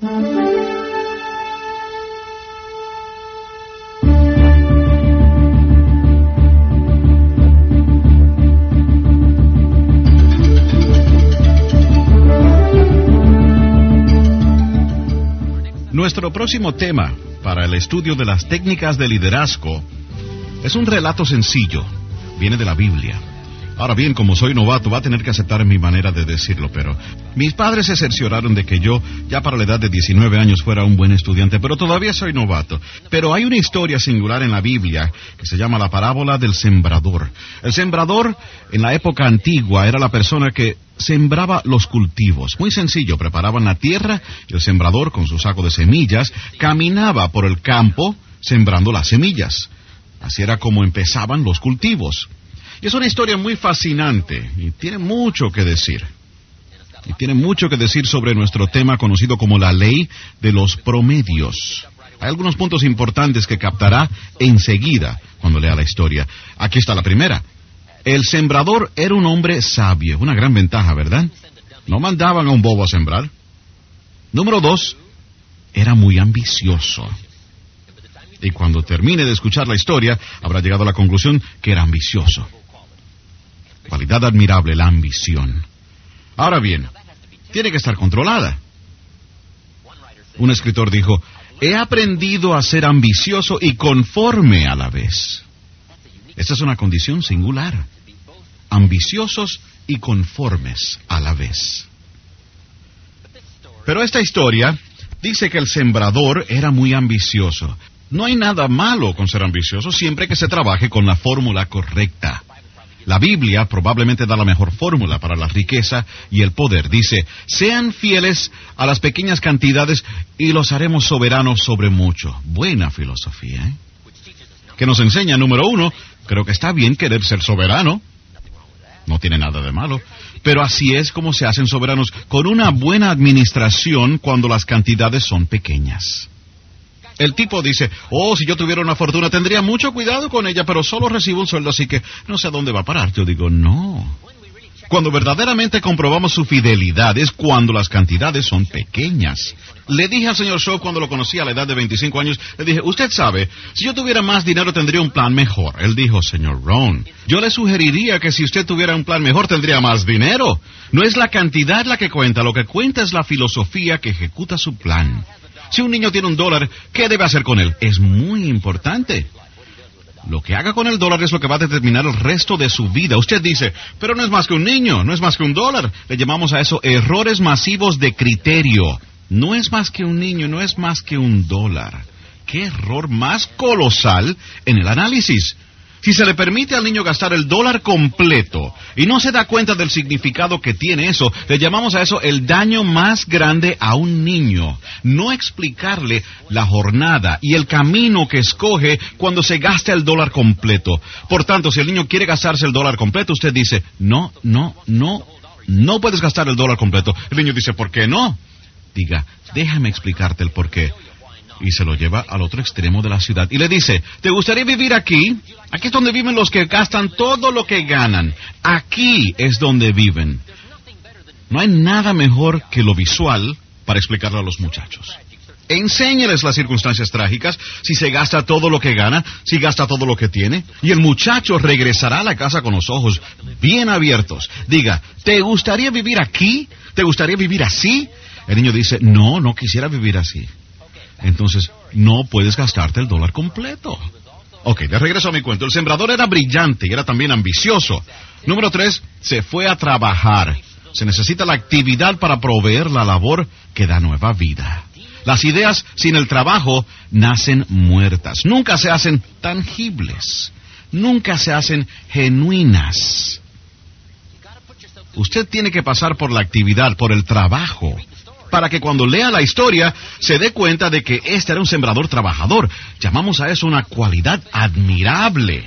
Nuestro próximo tema para el estudio de las técnicas de liderazgo es un relato sencillo, viene de la Biblia. Ahora bien, como soy novato, va a tener que aceptar mi manera de decirlo, pero mis padres se cercioraron de que yo, ya para la edad de 19 años, fuera un buen estudiante, pero todavía soy novato. Pero hay una historia singular en la Biblia que se llama la parábola del sembrador. El sembrador, en la época antigua, era la persona que sembraba los cultivos. Muy sencillo, preparaban la tierra y el sembrador, con su saco de semillas, caminaba por el campo sembrando las semillas. Así era como empezaban los cultivos. Y es una historia muy fascinante y tiene mucho que decir. Y tiene mucho que decir sobre nuestro tema conocido como la ley de los promedios. Hay algunos puntos importantes que captará enseguida cuando lea la historia. Aquí está la primera. El sembrador era un hombre sabio, una gran ventaja, ¿verdad? No mandaban a un bobo a sembrar. Número dos, era muy ambicioso. Y cuando termine de escuchar la historia, habrá llegado a la conclusión que era ambicioso. Admirable, la ambición. Ahora bien, tiene que estar controlada. Un escritor dijo, he aprendido a ser ambicioso y conforme a la vez. Esta es una condición singular. Ambiciosos y conformes a la vez. Pero esta historia dice que el sembrador era muy ambicioso. No hay nada malo con ser ambicioso siempre que se trabaje con la fórmula correcta. La Biblia probablemente da la mejor fórmula para la riqueza y el poder. Dice, sean fieles a las pequeñas cantidades y los haremos soberanos sobre mucho. Buena filosofía, ¿eh? Que nos enseña, número uno, creo que está bien querer ser soberano. No tiene nada de malo. Pero así es como se hacen soberanos, con una buena administración cuando las cantidades son pequeñas. El tipo dice, oh, si yo tuviera una fortuna tendría mucho cuidado con ella, pero solo recibo un sueldo, así que no sé a dónde va a parar. Yo digo, no. Cuando verdaderamente comprobamos su fidelidad es cuando las cantidades son pequeñas. Le dije al señor Shaw cuando lo conocí a la edad de 25 años, le dije, usted sabe, si yo tuviera más dinero tendría un plan mejor. Él dijo, señor Ron, yo le sugeriría que si usted tuviera un plan mejor tendría más dinero. No es la cantidad la que cuenta, lo que cuenta es la filosofía que ejecuta su plan. Si un niño tiene un dólar, ¿qué debe hacer con él? Es muy importante. Lo que haga con el dólar es lo que va a determinar el resto de su vida. Usted dice, pero no es más que un niño, no es más que un dólar. Le llamamos a eso errores masivos de criterio. No es más que un niño, no es más que un dólar. ¿Qué error más colosal en el análisis? Si se le permite al niño gastar el dólar completo y no se da cuenta del significado que tiene eso, le llamamos a eso el daño más grande a un niño. No explicarle la jornada y el camino que escoge cuando se gasta el dólar completo. Por tanto, si el niño quiere gastarse el dólar completo, usted dice, no, no, no, no puedes gastar el dólar completo. El niño dice, ¿por qué no? Diga, déjame explicarte el por qué y se lo lleva al otro extremo de la ciudad y le dice, ¿te gustaría vivir aquí? Aquí es donde viven los que gastan todo lo que ganan. Aquí es donde viven. No hay nada mejor que lo visual para explicarlo a los muchachos. Enséñales las circunstancias trágicas, si se gasta todo lo que gana, si gasta todo lo que tiene, y el muchacho regresará a la casa con los ojos bien abiertos. Diga, ¿te gustaría vivir aquí? ¿Te gustaría vivir así? El niño dice, no, no quisiera vivir así entonces no puedes gastarte el dólar completo. Ok, de regreso a mi cuento. El sembrador era brillante y era también ambicioso. Número tres, se fue a trabajar. Se necesita la actividad para proveer la labor que da nueva vida. Las ideas sin el trabajo nacen muertas. Nunca se hacen tangibles. Nunca se hacen genuinas. Usted tiene que pasar por la actividad, por el trabajo, para que cuando lea la historia se dé cuenta de que este era un sembrador trabajador. Llamamos a eso una cualidad admirable.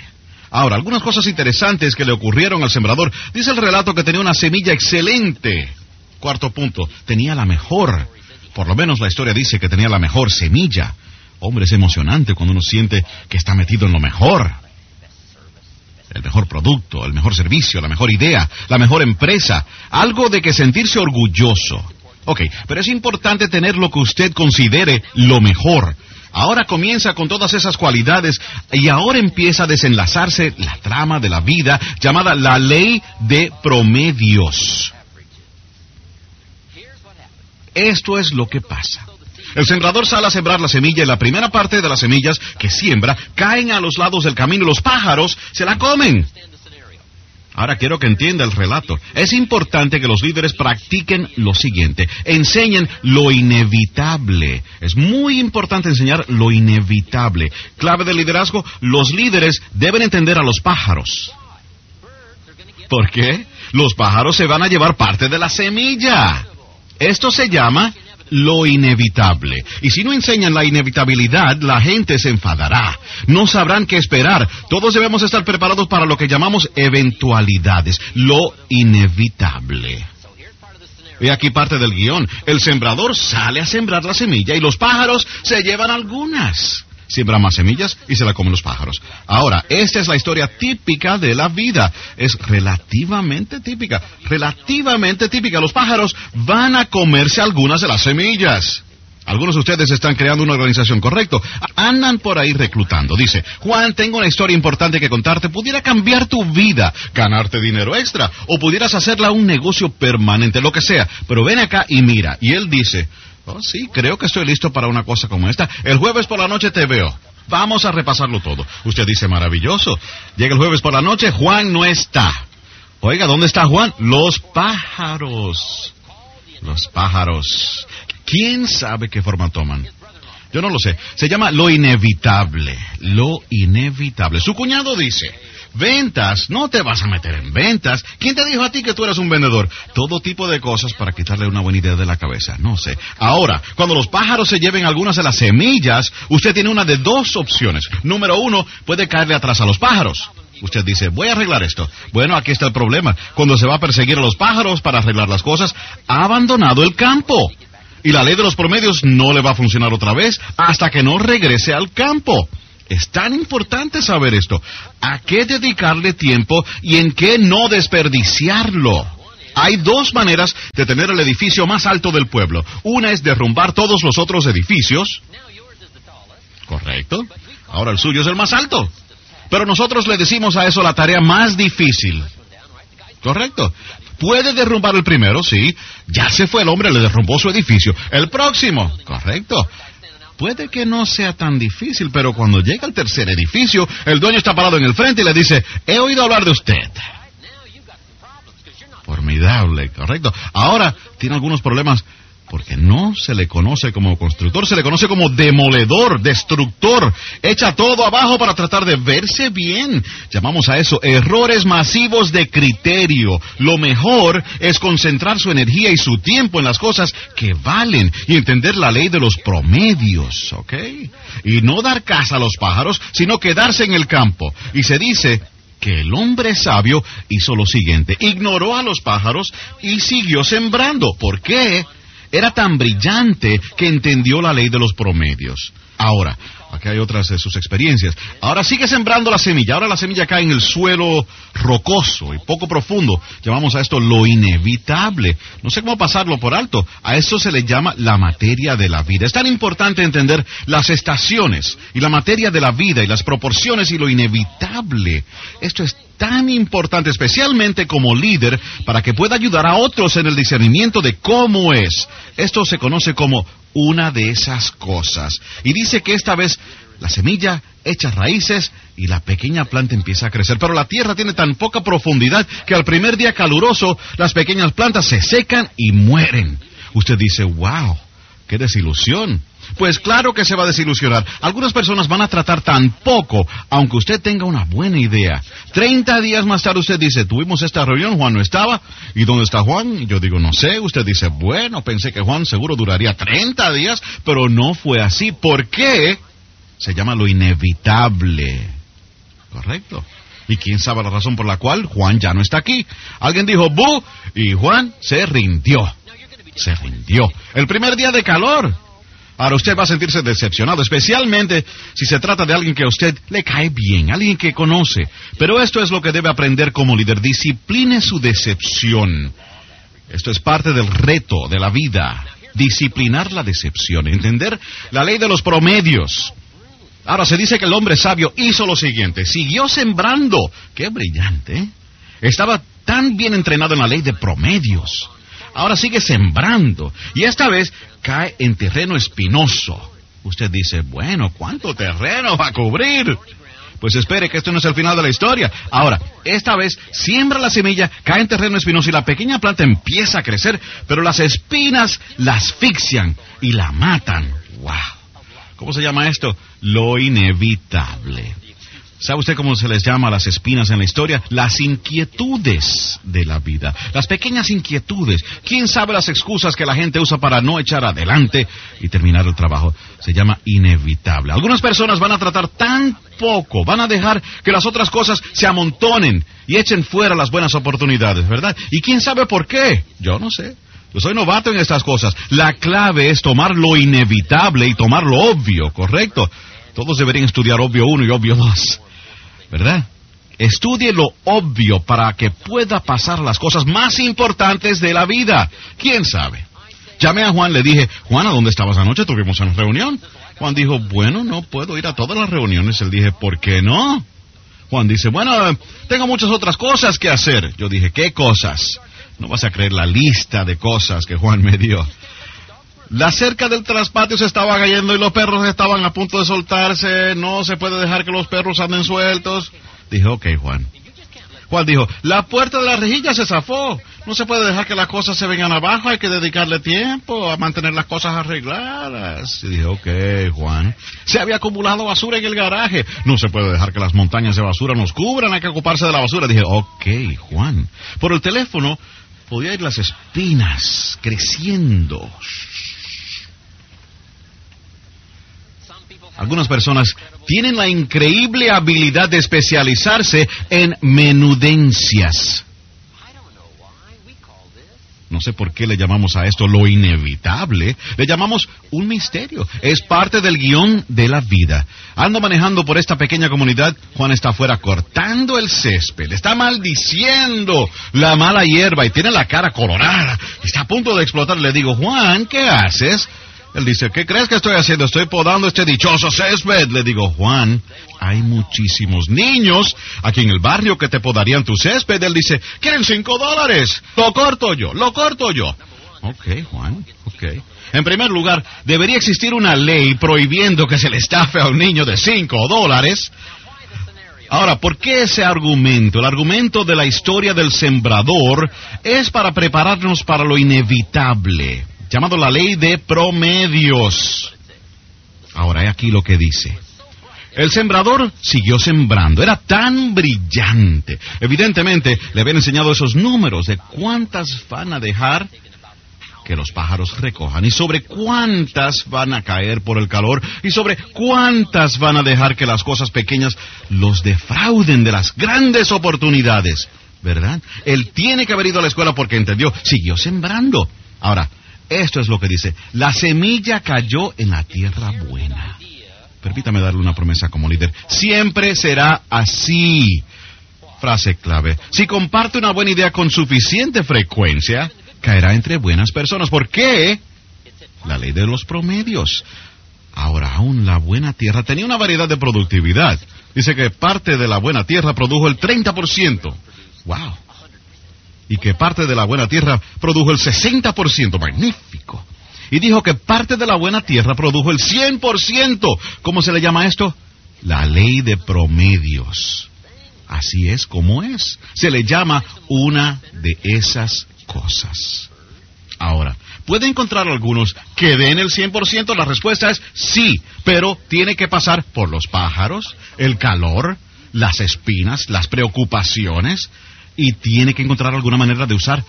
Ahora, algunas cosas interesantes que le ocurrieron al sembrador. Dice el relato que tenía una semilla excelente. Cuarto punto, tenía la mejor. Por lo menos la historia dice que tenía la mejor semilla. Hombre, es emocionante cuando uno siente que está metido en lo mejor. El mejor producto, el mejor servicio, la mejor idea, la mejor empresa. Algo de que sentirse orgulloso. Ok, pero es importante tener lo que usted considere lo mejor. Ahora comienza con todas esas cualidades y ahora empieza a desenlazarse la trama de la vida llamada la ley de promedios. Esto es lo que pasa. El sembrador sale a sembrar la semilla y la primera parte de las semillas que siembra caen a los lados del camino y los pájaros se la comen. Ahora quiero que entienda el relato. Es importante que los líderes practiquen lo siguiente. Enseñen lo inevitable. Es muy importante enseñar lo inevitable. Clave del liderazgo, los líderes deben entender a los pájaros. ¿Por qué? Los pájaros se van a llevar parte de la semilla. Esto se llama lo inevitable. Y si no enseñan la inevitabilidad, la gente se enfadará. No sabrán qué esperar. Todos debemos estar preparados para lo que llamamos eventualidades, lo inevitable. Y aquí parte del guion. El sembrador sale a sembrar la semilla y los pájaros se llevan algunas siembra más semillas y se la comen los pájaros. Ahora, esta es la historia típica de la vida. Es relativamente típica, relativamente típica. Los pájaros van a comerse algunas de las semillas. Algunos de ustedes están creando una organización, correcto. Andan por ahí reclutando. Dice, Juan, tengo una historia importante que contarte. Pudiera cambiar tu vida, ganarte dinero extra, o pudieras hacerla un negocio permanente, lo que sea. Pero ven acá y mira. Y él dice, Oh, sí, creo que estoy listo para una cosa como esta. El jueves por la noche te veo. Vamos a repasarlo todo. Usted dice, maravilloso. Llega el jueves por la noche, Juan no está. Oiga, ¿dónde está Juan? Los pájaros. Los pájaros. ¿Quién sabe qué forma toman? Yo no lo sé. Se llama lo inevitable. Lo inevitable. Su cuñado dice, Ventas, no te vas a meter en ventas. ¿Quién te dijo a ti que tú eras un vendedor? Todo tipo de cosas para quitarle una buena idea de la cabeza, no sé. Ahora, cuando los pájaros se lleven algunas de las semillas, usted tiene una de dos opciones. Número uno, puede caerle atrás a los pájaros. Usted dice, voy a arreglar esto. Bueno, aquí está el problema. Cuando se va a perseguir a los pájaros para arreglar las cosas, ha abandonado el campo. Y la ley de los promedios no le va a funcionar otra vez hasta que no regrese al campo. Es tan importante saber esto. ¿A qué dedicarle tiempo y en qué no desperdiciarlo? Hay dos maneras de tener el edificio más alto del pueblo. Una es derrumbar todos los otros edificios. Correcto. Ahora el suyo es el más alto. Pero nosotros le decimos a eso la tarea más difícil. Correcto. Puede derrumbar el primero, sí. Ya se fue el hombre, le derrumbó su edificio. El próximo. Correcto puede que no sea tan difícil, pero cuando llega al tercer edificio, el dueño está parado en el frente y le dice, he oído hablar de usted. Formidable, correcto. Ahora tiene algunos problemas porque no se le conoce como constructor, se le conoce como demoledor, destructor. Echa todo abajo para tratar de verse bien. Llamamos a eso errores masivos de criterio. Lo mejor es concentrar su energía y su tiempo en las cosas que valen y entender la ley de los promedios, ¿ok? Y no dar caza a los pájaros, sino quedarse en el campo. Y se dice que el hombre sabio hizo lo siguiente, ignoró a los pájaros y siguió sembrando. ¿Por qué? Era tan brillante que entendió la ley de los promedios. Ahora, aquí hay otras de sus experiencias. Ahora sigue sembrando la semilla. Ahora la semilla cae en el suelo rocoso y poco profundo. Llamamos a esto lo inevitable. No sé cómo pasarlo por alto. A eso se le llama la materia de la vida. Es tan importante entender las estaciones y la materia de la vida y las proporciones y lo inevitable. Esto es tan importante, especialmente como líder, para que pueda ayudar a otros en el discernimiento de cómo es. Esto se conoce como una de esas cosas. Y dice que esta vez la semilla echa raíces y la pequeña planta empieza a crecer. Pero la tierra tiene tan poca profundidad que al primer día caluroso las pequeñas plantas se secan y mueren. Usted dice, wow, qué desilusión. Pues claro que se va a desilusionar. Algunas personas van a tratar tan poco, aunque usted tenga una buena idea. Treinta días más tarde usted dice, tuvimos esta reunión, Juan no estaba. ¿Y dónde está Juan? Yo digo, no sé. Usted dice, bueno, pensé que Juan seguro duraría treinta días, pero no fue así. ¿Por qué? Se llama lo inevitable. Correcto. Y quién sabe la razón por la cual Juan ya no está aquí. Alguien dijo, bu, y Juan se rindió. Se rindió. El primer día de calor. Ahora usted va a sentirse decepcionado, especialmente si se trata de alguien que a usted le cae bien, alguien que conoce. Pero esto es lo que debe aprender como líder. Discipline su decepción. Esto es parte del reto de la vida. Disciplinar la decepción, entender la ley de los promedios. Ahora se dice que el hombre sabio hizo lo siguiente, siguió sembrando. Qué brillante. ¿eh? Estaba tan bien entrenado en la ley de promedios. Ahora sigue sembrando y esta vez cae en terreno espinoso. Usted dice, bueno, ¿cuánto terreno va a cubrir? Pues espere que esto no es el final de la historia. Ahora, esta vez siembra la semilla, cae en terreno espinoso y la pequeña planta empieza a crecer, pero las espinas la asfixian y la matan. ¡Wow! ¿Cómo se llama esto? Lo inevitable. ¿Sabe usted cómo se les llama a las espinas en la historia? Las inquietudes de la vida. Las pequeñas inquietudes. ¿Quién sabe las excusas que la gente usa para no echar adelante y terminar el trabajo? Se llama inevitable. Algunas personas van a tratar tan poco, van a dejar que las otras cosas se amontonen y echen fuera las buenas oportunidades, ¿verdad? ¿Y quién sabe por qué? Yo no sé. Yo soy novato en estas cosas. La clave es tomar lo inevitable y tomar lo obvio, ¿correcto? Todos deberían estudiar obvio uno y obvio dos. ¿Verdad? Estudie lo obvio para que pueda pasar las cosas más importantes de la vida. ¿Quién sabe? Llamé a Juan, le dije, Juan, ¿a dónde estabas anoche? Tuvimos una reunión. Juan dijo, bueno, no puedo ir a todas las reuniones. Él dije, ¿por qué no? Juan dice, bueno, tengo muchas otras cosas que hacer. Yo dije, ¿qué cosas? No vas a creer la lista de cosas que Juan me dio. La cerca del traspatio se estaba cayendo y los perros estaban a punto de soltarse. No se puede dejar que los perros anden sueltos. Dije, ok, Juan. Juan dijo, la puerta de la rejilla se zafó. No se puede dejar que las cosas se vengan abajo. Hay que dedicarle tiempo a mantener las cosas arregladas. Y dije, ok, Juan. Se había acumulado basura en el garaje. No se puede dejar que las montañas de basura nos cubran. Hay que ocuparse de la basura. Dije, ok, Juan. Por el teléfono podía ir las espinas creciendo. Algunas personas tienen la increíble habilidad de especializarse en menudencias. No sé por qué le llamamos a esto lo inevitable. Le llamamos un misterio. Es parte del guion de la vida. Ando manejando por esta pequeña comunidad. Juan está afuera cortando el césped. Está maldiciendo la mala hierba y tiene la cara colorada. Está a punto de explotar. Le digo, Juan, ¿qué haces? Él dice, ¿qué crees que estoy haciendo? Estoy podando este dichoso césped. Le digo, Juan, hay muchísimos niños aquí en el barrio que te podarían tu césped. Él dice, quieren cinco dólares. Lo corto yo, lo corto yo. Ok, Juan, ok. En primer lugar, debería existir una ley prohibiendo que se le estafe a un niño de cinco dólares. Ahora, ¿por qué ese argumento? El argumento de la historia del sembrador es para prepararnos para lo inevitable llamado la ley de promedios. Ahora, he aquí lo que dice. El sembrador siguió sembrando, era tan brillante. Evidentemente, le habían enseñado esos números de cuántas van a dejar que los pájaros recojan y sobre cuántas van a caer por el calor y sobre cuántas van a dejar que las cosas pequeñas los defrauden de las grandes oportunidades. ¿Verdad? Él tiene que haber ido a la escuela porque entendió, siguió sembrando. Ahora, esto es lo que dice. La semilla cayó en la tierra buena. Permítame darle una promesa como líder. Siempre será así. Frase clave. Si comparte una buena idea con suficiente frecuencia, caerá entre buenas personas. ¿Por qué? La ley de los promedios. Ahora aún la buena tierra tenía una variedad de productividad. Dice que parte de la buena tierra produjo el 30%. ¡Wow! Y que parte de la buena tierra produjo el 60%, magnífico. Y dijo que parte de la buena tierra produjo el 100%. ¿Cómo se le llama esto? La ley de promedios. Así es como es. Se le llama una de esas cosas. Ahora, ¿puede encontrar algunos que den el 100%? La respuesta es sí, pero tiene que pasar por los pájaros, el calor, las espinas, las preocupaciones, y tiene que encontrar alguna manera de usar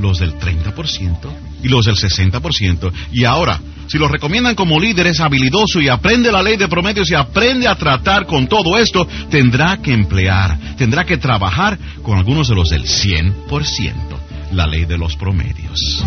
los del 30% y los del 60%. Y ahora, si los recomiendan como líder, es habilidoso y aprende la ley de promedios y aprende a tratar con todo esto, tendrá que emplear, tendrá que trabajar con algunos de los del 100%, la ley de los promedios.